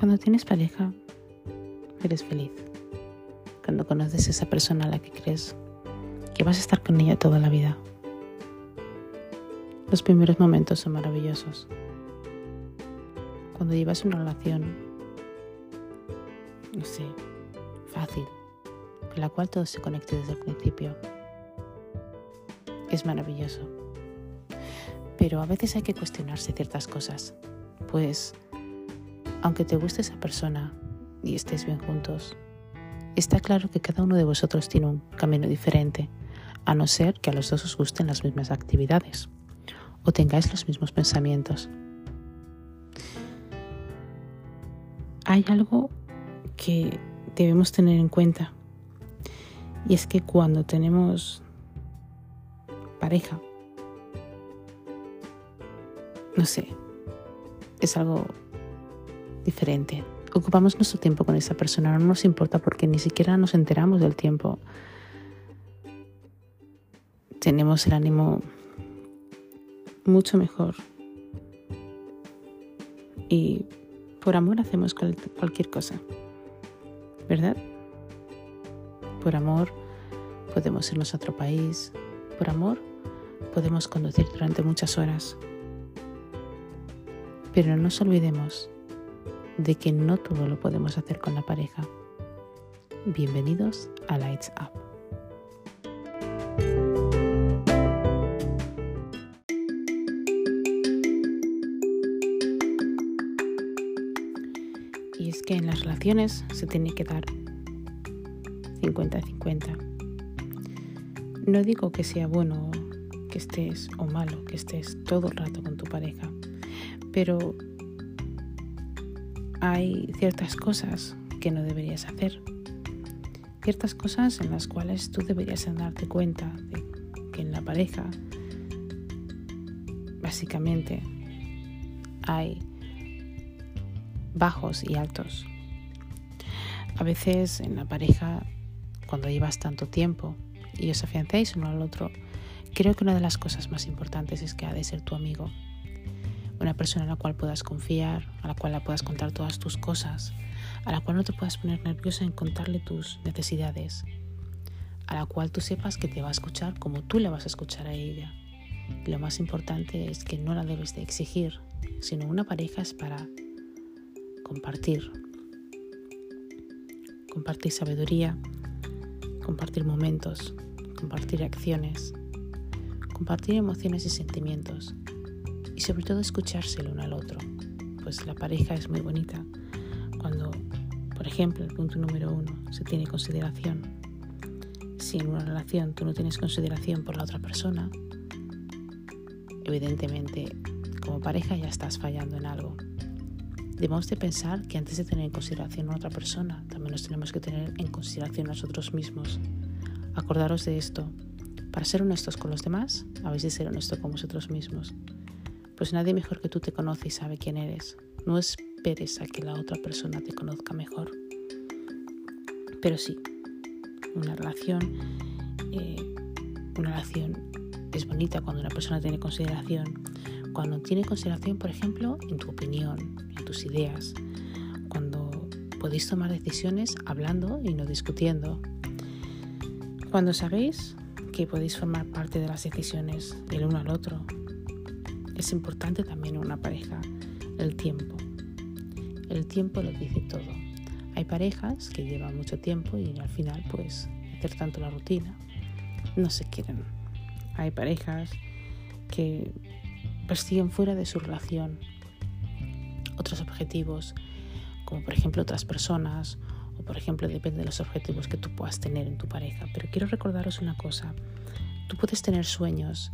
Cuando tienes pareja, eres feliz. Cuando conoces a esa persona a la que crees que vas a estar con ella toda la vida. Los primeros momentos son maravillosos. Cuando llevas una relación, no sé, fácil, con la cual todo se conecte desde el principio, es maravilloso. Pero a veces hay que cuestionarse ciertas cosas, pues aunque te guste esa persona y estés bien juntos, está claro que cada uno de vosotros tiene un camino diferente, a no ser que a los dos os gusten las mismas actividades o tengáis los mismos pensamientos. Hay algo que debemos tener en cuenta y es que cuando tenemos pareja, no sé, es algo diferente. Ocupamos nuestro tiempo con esa persona, no nos importa porque ni siquiera nos enteramos del tiempo. Tenemos el ánimo mucho mejor. Y por amor hacemos cualquier cosa, ¿verdad? Por amor podemos irnos a otro país. Por amor podemos conducir durante muchas horas. Pero no nos olvidemos de que no todo lo podemos hacer con la pareja. Bienvenidos a Lights Up. Y es que en las relaciones se tiene que dar 50-50. No digo que sea bueno que estés o malo que estés todo el rato con tu pareja, pero hay ciertas cosas que no deberías hacer. Ciertas cosas en las cuales tú deberías darte cuenta de que en la pareja básicamente hay bajos y altos. A veces en la pareja, cuando llevas tanto tiempo y os afiancéis uno al otro, creo que una de las cosas más importantes es que ha de ser tu amigo una persona a la cual puedas confiar, a la cual la puedas contar todas tus cosas, a la cual no te puedas poner nerviosa en contarle tus necesidades, a la cual tú sepas que te va a escuchar como tú le vas a escuchar a ella. Lo más importante es que no la debes de exigir, sino una pareja es para compartir. Compartir sabiduría, compartir momentos, compartir acciones, compartir emociones y sentimientos y sobre todo escuchárselo uno al otro. Pues la pareja es muy bonita cuando, por ejemplo, el punto número uno, se tiene consideración. Si en una relación tú no tienes consideración por la otra persona, evidentemente como pareja ya estás fallando en algo. Debemos de pensar que antes de tener en consideración a otra persona, también nos tenemos que tener en consideración a nosotros mismos. Acordaros de esto. Para ser honestos con los demás, habéis de ser honestos con vosotros mismos pues nadie mejor que tú te conoce y sabe quién eres. No esperes a que la otra persona te conozca mejor. Pero sí, una relación, eh, una relación es bonita cuando una persona tiene consideración. Cuando tiene consideración, por ejemplo, en tu opinión, en tus ideas. Cuando podéis tomar decisiones hablando y no discutiendo. Cuando sabéis que podéis formar parte de las decisiones del uno al otro, es importante también en una pareja el tiempo. El tiempo lo dice todo. Hay parejas que llevan mucho tiempo y al final pues hacer tanto la rutina no se quieren. Hay parejas que persiguen fuera de su relación otros objetivos, como por ejemplo otras personas, o por ejemplo depende de los objetivos que tú puedas tener en tu pareja. Pero quiero recordaros una cosa, tú puedes tener sueños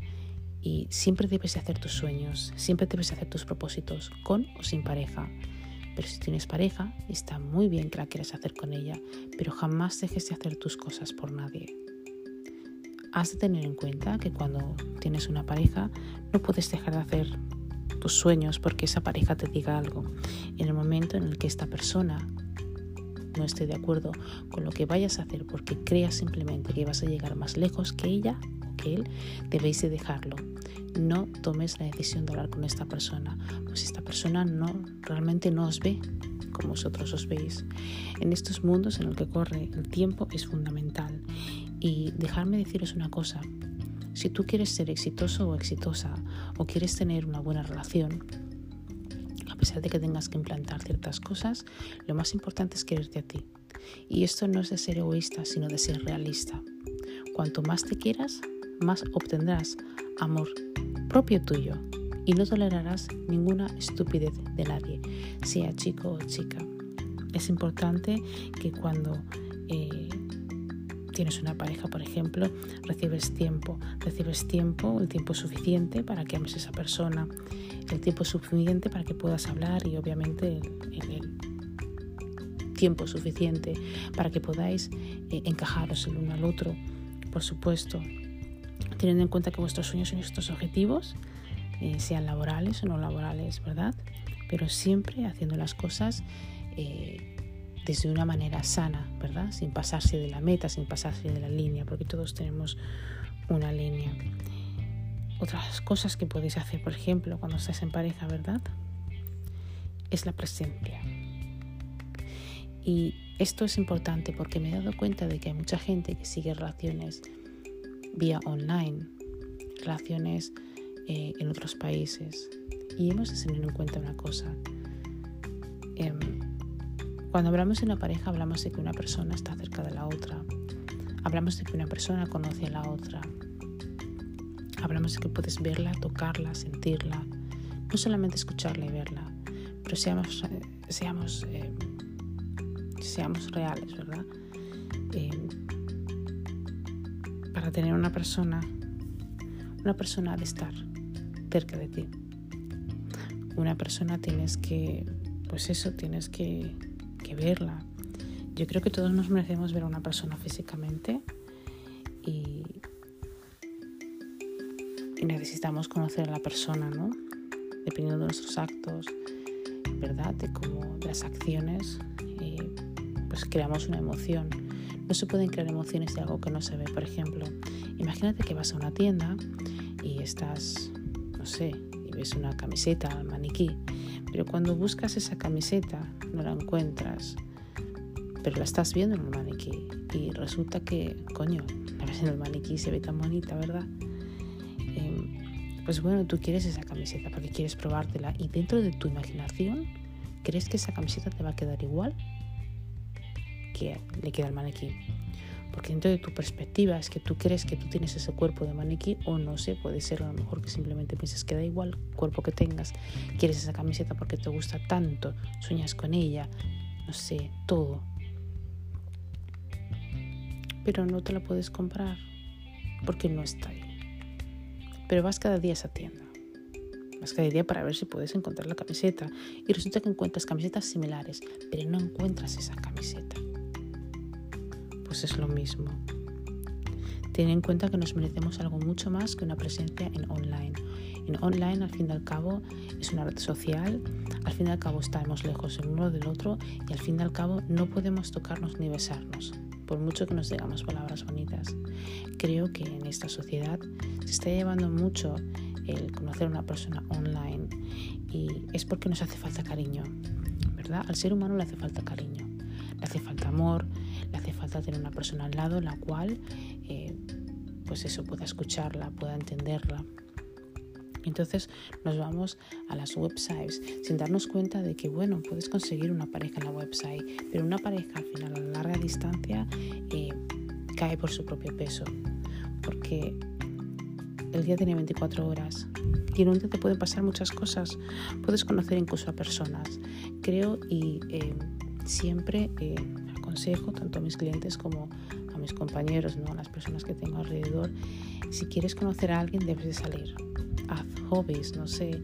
y siempre debes de hacer tus sueños, siempre debes de hacer tus propósitos, con o sin pareja. Pero si tienes pareja, está muy bien que la quieras hacer con ella, pero jamás dejes de hacer tus cosas por nadie. Has de tener en cuenta que cuando tienes una pareja no puedes dejar de hacer tus sueños porque esa pareja te diga algo. En el momento en el que esta persona no esté de acuerdo con lo que vayas a hacer porque creas simplemente que vas a llegar más lejos que ella él, debéis de dejarlo no tomes la decisión de hablar con esta persona, pues esta persona no realmente no os ve como vosotros os veis. En estos mundos en los que corre el tiempo es fundamental. Y dejarme deciros una cosa, si tú quieres ser exitoso o exitosa o quieres tener una buena relación, a pesar de que tengas que implantar ciertas cosas, lo más importante es quererte a ti. Y esto no es de ser egoísta, sino de ser realista. Cuanto más te quieras, más obtendrás amor propio tuyo y no tolerarás ninguna estupidez de nadie, sea chico o chica. Es importante que cuando eh, tienes una pareja, por ejemplo, recibes tiempo, recibes tiempo, el tiempo suficiente para que ames a esa persona, el tiempo suficiente para que puedas hablar y obviamente el, tiempo suficiente para que podáis eh, encajaros el uno al otro, por supuesto, teniendo en cuenta que vuestros sueños y vuestros objetivos eh, sean laborales o no laborales, ¿verdad? Pero siempre haciendo las cosas eh, desde una manera sana, ¿verdad? Sin pasarse de la meta, sin pasarse de la línea, porque todos tenemos una línea. Otras cosas que podéis hacer, por ejemplo, cuando estáis en pareja, ¿verdad? Es la presencia. Y esto es importante porque me he dado cuenta de que hay mucha gente que sigue relaciones vía online, relaciones eh, en otros países. Y hemos de tener en cuenta una cosa. Em, cuando hablamos de una pareja, hablamos de que una persona está cerca de la otra. Hablamos de que una persona conoce a la otra. Hablamos de que puedes verla, tocarla, sentirla. No solamente escucharla y verla, pero seamos, seamos, em, seamos reales, ¿verdad? Para tener una persona, una persona ha de estar cerca de ti. Una persona tienes que, pues eso, tienes que, verla. Yo creo que todos nos merecemos ver a una persona físicamente y, necesitamos conocer a la persona, ¿no? Dependiendo de nuestros actos, ¿verdad? De cómo, de las acciones, pues creamos una emoción. No se pueden crear emociones de algo que no se ve. Por ejemplo, imagínate que vas a una tienda y estás sé, y ves una camiseta al maniquí, pero cuando buscas esa camiseta no la encuentras, pero la estás viendo en el maniquí y resulta que, coño, la ves en el maniquí se ve tan bonita, ¿verdad? Em, pues bueno, tú quieres esa camiseta porque quieres probártela y dentro de tu imaginación, ¿crees que esa camiseta te va a quedar igual le queda al maniquí? porque dentro de tu perspectiva es que tú crees que tú tienes ese cuerpo de maniquí o no sé, puede ser a lo mejor que simplemente piensas que da igual cuerpo que tengas, quieres esa camiseta porque te gusta tanto, sueñas con ella, no sé, todo. Pero no te la puedes comprar porque no está ahí. Pero vas cada día a esa tienda. Vas cada día para ver si puedes encontrar la camiseta y resulta que encuentras camisetas similares, pero no encuentras esa camiseta pues es lo mismo. Ten en cuenta que nos merecemos algo mucho más que una presencia en online. En online, al fin y al cabo, es una red social, al fin y al cabo estamos lejos el uno del otro y al fin y al cabo no podemos tocarnos ni besarnos, por mucho que nos digamos palabras bonitas. Creo que en esta sociedad se está llevando mucho el conocer a una persona online y es porque nos hace falta cariño, ¿verdad? Al ser humano le hace falta cariño, le hace falta amor, le hace falta tener una persona al lado la cual, eh, pues eso, pueda escucharla, pueda entenderla. Entonces nos vamos a las websites sin darnos cuenta de que, bueno, puedes conseguir una pareja en la website, pero una pareja al final a larga distancia eh, cae por su propio peso, porque el día tiene 24 horas y en un día te pueden pasar muchas cosas. Puedes conocer incluso a personas. Creo y eh, siempre tanto a mis clientes como a mis compañeros, ¿no? a las personas que tengo alrededor. Si quieres conocer a alguien, debes de salir. Haz hobbies, no sé,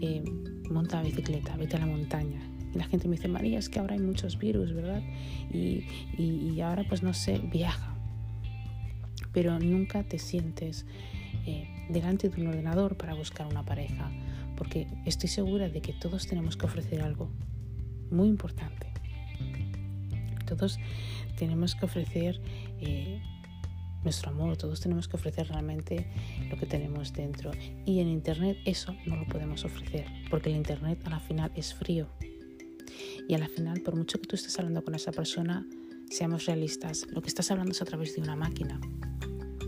eh, monta bicicleta, vete a la montaña. Y la gente me dice, María, es que ahora hay muchos virus, ¿verdad? Y, y, ahora, pues no sé, viaja. Pero nunca te sientes eh, delante de un ordenador para buscar una pareja, porque estoy segura de que todos tenemos que ofrecer algo muy importante todos tenemos que ofrecer eh, nuestro amor, todos tenemos que ofrecer realmente lo que tenemos dentro. Y en Internet eso no lo podemos ofrecer, porque el Internet a la final es frío. Y al final, por mucho que tú estés hablando con esa persona, seamos realistas, lo que estás hablando es a través de una máquina.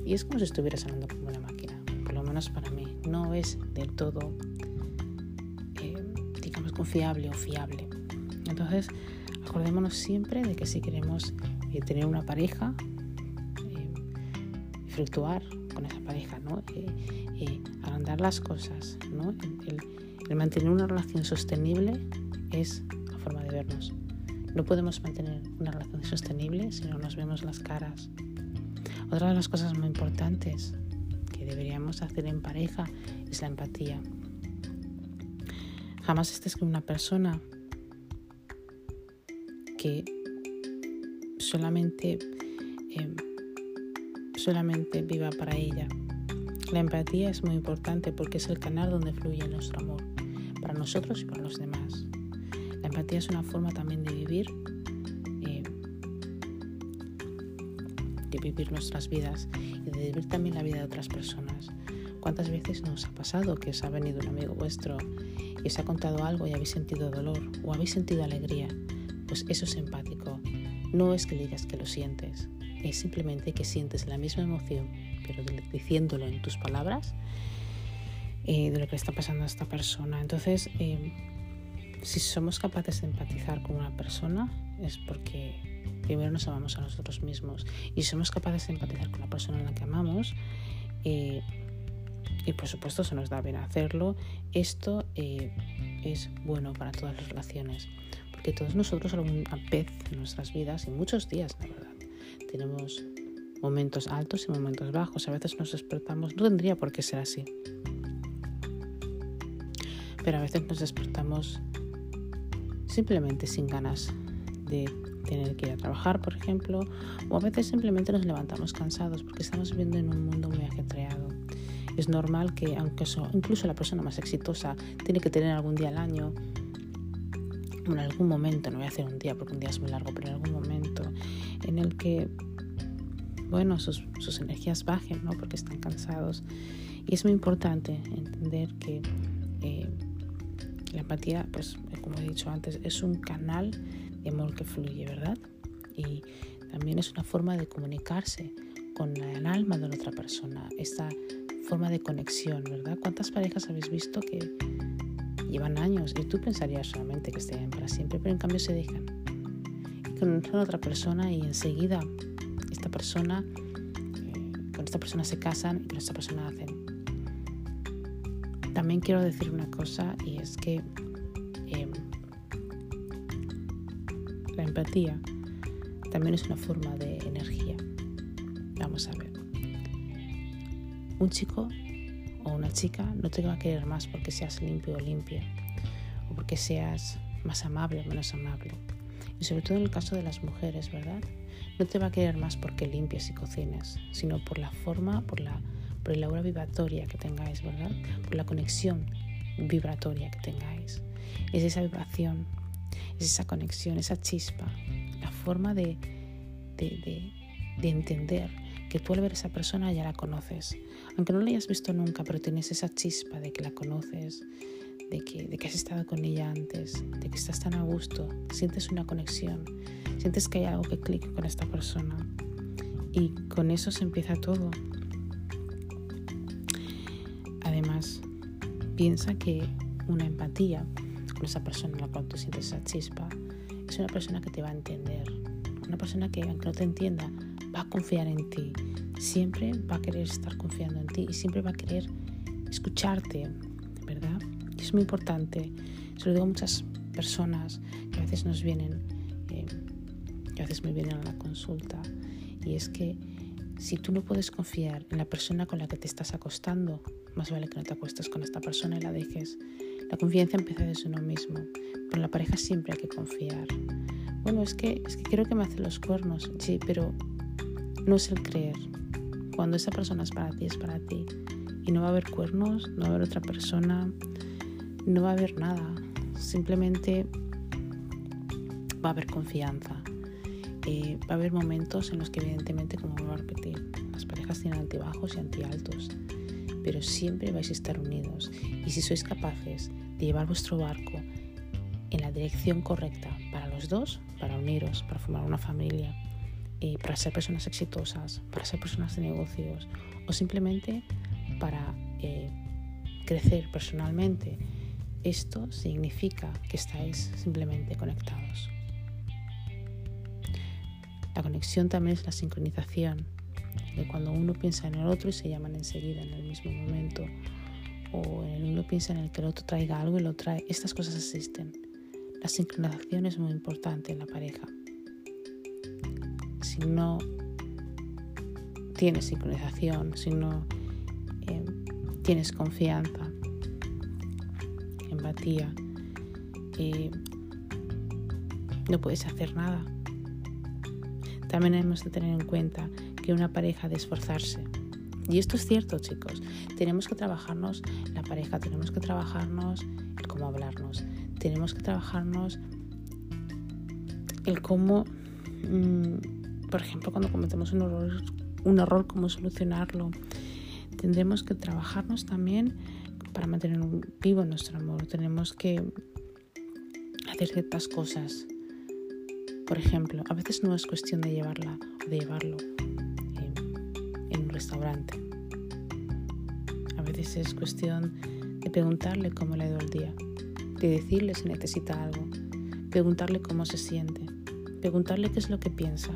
Y es como si estuvieras hablando con una máquina, por lo menos para mí. No es del todo, eh, digamos, confiable o fiable. Entonces, acordémonos siempre de que si queremos eh, tener una pareja, eh, con esa pareja, ¿no? agrandar las cosas, ¿no? el mantener una relación sostenible es la forma de vernos. No podemos mantener una relación sostenible si no nos vemos las caras. Otra de las cosas muy importantes que deberíamos hacer en pareja es la empatía. Jamás estés con una persona que solamente, em, solamente viva para ella. La empatía es muy importante porque es el canal donde fluye nuestro amor, para nosotros y para los demás. La empatía es una forma también de vivir, eh, de vivir nuestras vidas y de vivir también la vida de otras personas. ¿Cuántas veces nos ha pasado que os ha venido un amigo vuestro y os ha contado algo y habéis sentido dolor o habéis sentido alegría? Pues eso es empático. No es que digas que lo sientes, es simplemente que sientes la misma emoción, pero diciéndolo en tus palabras, eh, de lo que está pasando a esta persona. Entonces, eh, si somos capaces de empatizar con una persona es porque primero nos amamos a nosotros mismos y si somos capaces de empatizar con la persona a la que amamos eh, y por supuesto se nos da bien hacerlo, esto eh, es bueno para todas las relaciones porque todos nosotros alguna vez en nuestras vidas y muchos días la verdad. Tenemos momentos altos y momentos bajos, a veces nos despertamos, no tendría por qué ser así, pero a veces nos despertamos simplemente sin ganas de tener que ir a trabajar, por ejemplo, o a veces simplemente nos levantamos cansados porque estamos viviendo en un mundo muy ajetreado. Es normal que, aunque incluso la persona más exitosa tiene que tener algún día al año, en algún momento, no voy a hacer un día porque un día es muy largo, pero en algún momento en el que, bueno, sus, sus energías bajen, ¿no? Porque están cansados. Y es muy importante entender que eh, la empatía, pues como he dicho antes, es un canal de amor que fluye, ¿verdad? Y también es una forma de comunicarse con el alma de la otra persona, esta forma de conexión, ¿verdad? ¿Cuántas parejas habéis visto que llevan años y tú pensarías solamente que estén para siempre, pero en cambio se dejan? Y conocen a otra persona y enseguida esta persona, eh, con esta persona se casan y con esta persona hacen también quiero decir una cosa y es que em, la empatía también es una forma de energía. Vamos a ver. Un chico una chica no te va a querer más porque seas limpio o limpia o porque seas más amable o menos amable. Y sobre todo en el caso de las mujeres, ¿verdad? No te va a querer más porque limpies y cocines, sino por la forma, por la por el aura vibratoria que tengáis, ¿verdad? Por la conexión vibratoria que tengáis. Es esa vibración, es esa conexión, esa chispa, la forma de, de, entender que tú al ver esa persona ya la conoces. Aunque no la hayas visto nunca, pero tienes esa chispa de que la conoces, de que, de que has estado con ella antes, de que estás tan a gusto, sientes una conexión, sientes que hay algo que clic con esta persona. Y con eso se empieza todo. Además, piensa que una empatía con esa persona en la cual tú sientes esa chispa es una persona que te va a entender. Una persona que, aunque no te entienda, va a confiar en ti. Siempre va a querer estar confiando en ti y siempre va a querer escucharte, ¿verdad? Y es muy importante. Se lo digo a muchas personas que a veces nos vienen, eh, que a veces me vienen a la consulta, y es que si tú no puedes confiar en la persona con la que te estás acostando, más vale que no te acuestes con esta persona y la dejes. La confianza empieza desde uno mismo. Con la pareja siempre hay que confiar. Bueno, es que, es que creo que me hace los cuernos. Sí, pero no es el creer. Cuando esa persona es para ti, es para ti. Y no va a haber cuernos, no va a haber otra persona, no va a haber nada. Simplemente va a haber confianza. Eh, va a haber momentos en los que evidentemente, como vuelvo a repetir, las parejas tienen altibajos y antialtos pero siempre vais a estar unidos. Y si sois capaces de llevar vuestro barco en la dirección correcta para los dos, para uniros, para formar una familia, y para ser personas exitosas, para ser personas de negocios o simplemente para eh, crecer personalmente, esto significa que estáis simplemente conectados. La conexión también es la sincronización, de cuando uno piensa en el otro y se llaman enseguida en el mismo momento, o en el uno piensa en el que el otro traiga algo y lo trae. Estas cosas existen. La sincronización es muy importante en la pareja. Si no tienes sincronización, si no eh, tienes confianza, empatía, eh, no puedes hacer nada. También hemos de tener en cuenta que una pareja de esforzarse. Y esto es cierto, chicos. Tenemos que trabajarnos la pareja, tenemos que trabajarnos el cómo hablarnos, tenemos que trabajarnos el cómo, mm, por ejemplo, cuando cometemos un error, un error, cómo solucionarlo. Tendremos que trabajarnos también para mantener vivo nuestro amor. Tenemos que hacer ciertas cosas. Por ejemplo, a veces no es cuestión de llevarla de llevarlo restaurante. A veces es cuestión de preguntarle cómo le ha ido el día, de decirle si necesita algo, preguntarle cómo se siente, preguntarle qué es lo que piensa.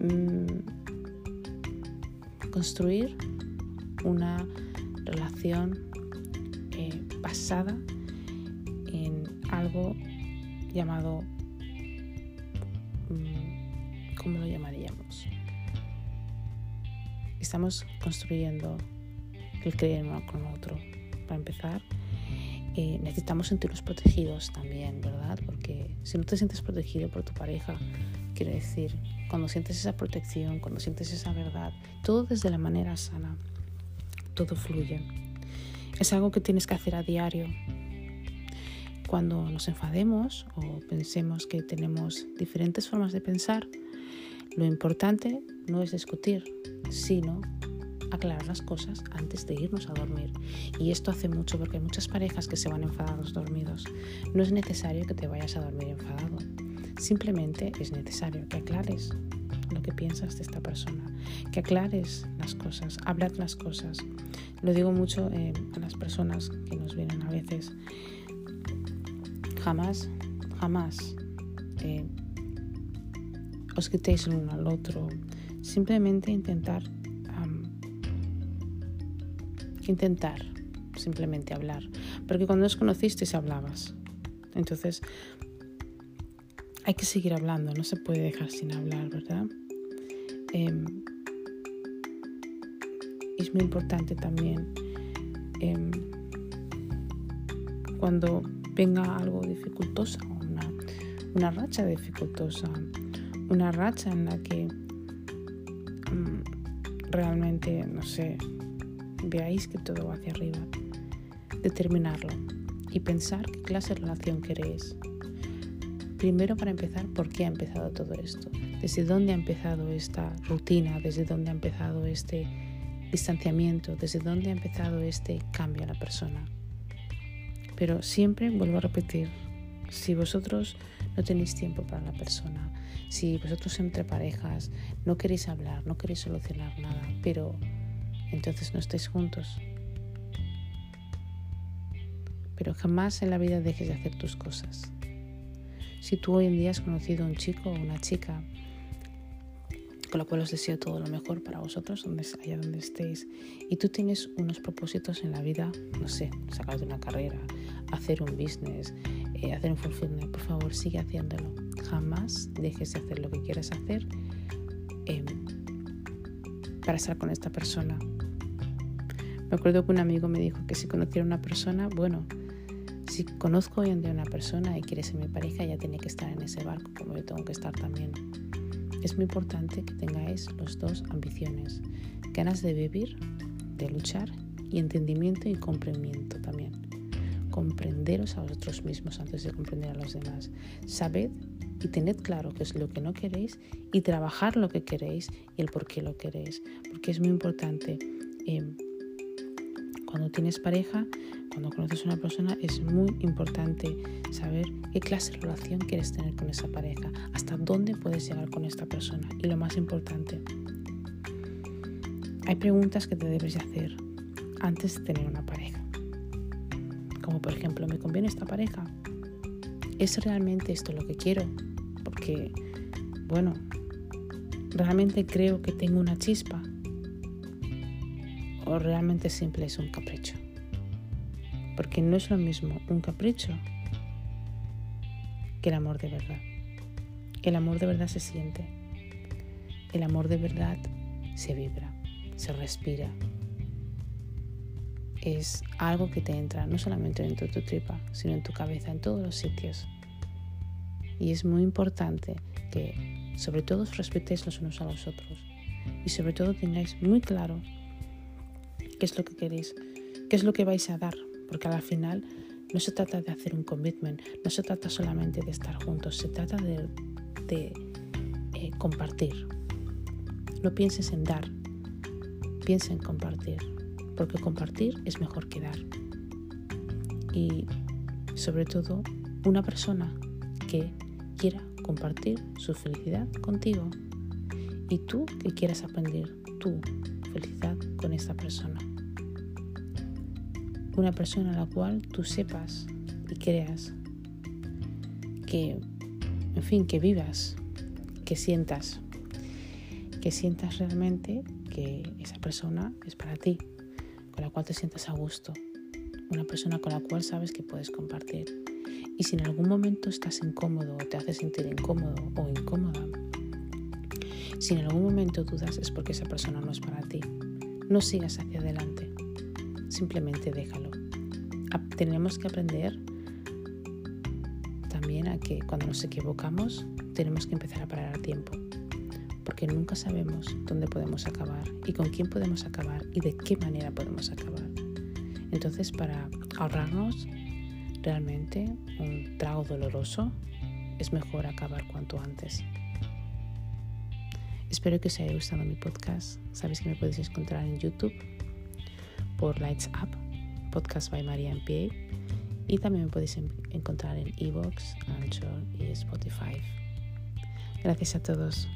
Mm, construir una relación eh, basada en algo llamado, mm, ¿cómo lo llamaríamos? estamos construyendo el creer uno con otro. Para empezar, eh, necesitamos sentirnos protegidos también, ¿verdad? Porque si no te sientes protegido por tu pareja, quiere decir, cuando sientes esa protección, cuando sientes esa verdad, todo desde la manera sana, todo fluye. Es algo que tienes que hacer a diario. Cuando nos enfademos o pensemos que tenemos diferentes formas de pensar, lo importante no es discutir, sino aclarar las cosas antes de irnos a dormir. Y esto hace mucho porque hay muchas parejas que se van enfadados dormidos. No es necesario que te vayas a dormir enfadado. Simplemente es necesario que aclares lo que piensas de esta persona, que aclares las cosas, hablad las cosas. Lo digo mucho eh, a las personas que nos vienen a veces. Jamás, jamás eh, os quitéis el uno al otro. Simplemente intentar, intentar simplemente hablar. Porque cuando os conocisteis hablabas. Entonces, hay que seguir hablando, no se puede dejar sin hablar, ¿verdad? Em, es muy importante también em, cuando venga algo dificultoso, una, racha dificultosa, una racha en la que mm, realmente, no sé, veáis que todo va hacia arriba, determinarlo y pensar qué clase de relación queréis. Primero para empezar, ¿por qué ha empezado todo esto? ¿Desde dónde ha empezado esta rutina? ¿Desde dónde ha empezado este distanciamiento? ¿Desde dónde ha empezado este cambio a la persona? Pero siempre vuelvo a repetir, si vosotros no tenéis tiempo para la persona, si vosotros entre parejas no queréis hablar, no queréis solucionar nada, pero entonces no estáis juntos. Pero jamás en la vida dejes de hacer tus cosas. Si tú hoy en día has conocido a un chico o una chica con lo cual os deseo todo lo mejor para vosotros, donde, allá donde estéis. Y tú tienes unos propósitos en la vida, no sé, sacar de una carrera, hacer un business, eh, hacer un fulfillment, por favor, sigue haciéndolo. Jamás dejes de hacer lo que quieras hacer em, para estar con esta persona. Me acuerdo que un amigo me dijo que si conociera una persona, bueno, si conozco hoy en una persona y quiere ser mi pareja, ya tiene que estar en ese barco, como yo tengo que estar también. Es muy importante que tengáis los dos ambiciones, ganas de vivir, de luchar y entendimiento y comprendimiento también. Comprenderos a vosotros mismos antes de comprender a los demás. Sabed y tened claro qué es lo que no queréis y trabajar lo que queréis y el por qué lo queréis. Porque es muy importante eh, Cuando tienes pareja, cuando conoces a una persona, es muy importante saber qué clase de relación quieres tener con esa pareja, hasta dónde puedes llegar con esta persona. Y lo más importante, hay preguntas que te debes hacer antes de tener una pareja. Como por ejemplo, ¿me conviene esta pareja? ¿Es realmente esto lo que quiero? Porque, bueno, ¿realmente creo que tengo una chispa? ¿O realmente simple es un capricho? Porque no es lo mismo un capricho que el amor de verdad. El amor de verdad se siente. El amor de verdad se vibra, se respira, es algo que te entra no solamente dentro de tu tripa, sino en tu cabeza, en todos los sitios. Y es muy importante que sobre todo os respetéis los unos a los otros y sobre todo tengáis muy claro qué es lo que queréis, qué es lo que vais a dar, porque al final no se trata de hacer un commitment, no se trata solamente de estar juntos, se trata de, eh, compartir. No pienses en dar, piensa en compartir porque compartir es mejor que dar. Y sobre todo, una persona que quiera compartir su felicidad contigo y tú que quieras aprender tu felicidad con esta persona. Una persona a la cual tú sepas y creas que, en fin, que vivas, que sientas, que sientas realmente que esa persona es para ti, con la cual te sientas a gusto, una persona con la cual sabes que puedes compartir. Y si en algún momento estás incómodo o te hace sentir incómodo o incómoda, si en algún momento dudas es porque esa persona no es para ti. No sigas hacia adelante, simplemente déjalo. Tenemos que aprender también a que cuando nos equivocamos tenemos que empezar a parar a tiempo porque nunca sabemos dónde podemos acabar y con quién podemos acabar y de qué manera podemos acabar. Entonces, para ahorrarnos realmente un trago doloroso, es mejor acabar cuanto antes. Espero que os haya gustado mi podcast. Sabéis que me podéis encontrar en YouTube por Lights Up, podcast by María MPA, y también me podéis encontrar en Evox, Anchor y Spotify. Gracias a todos.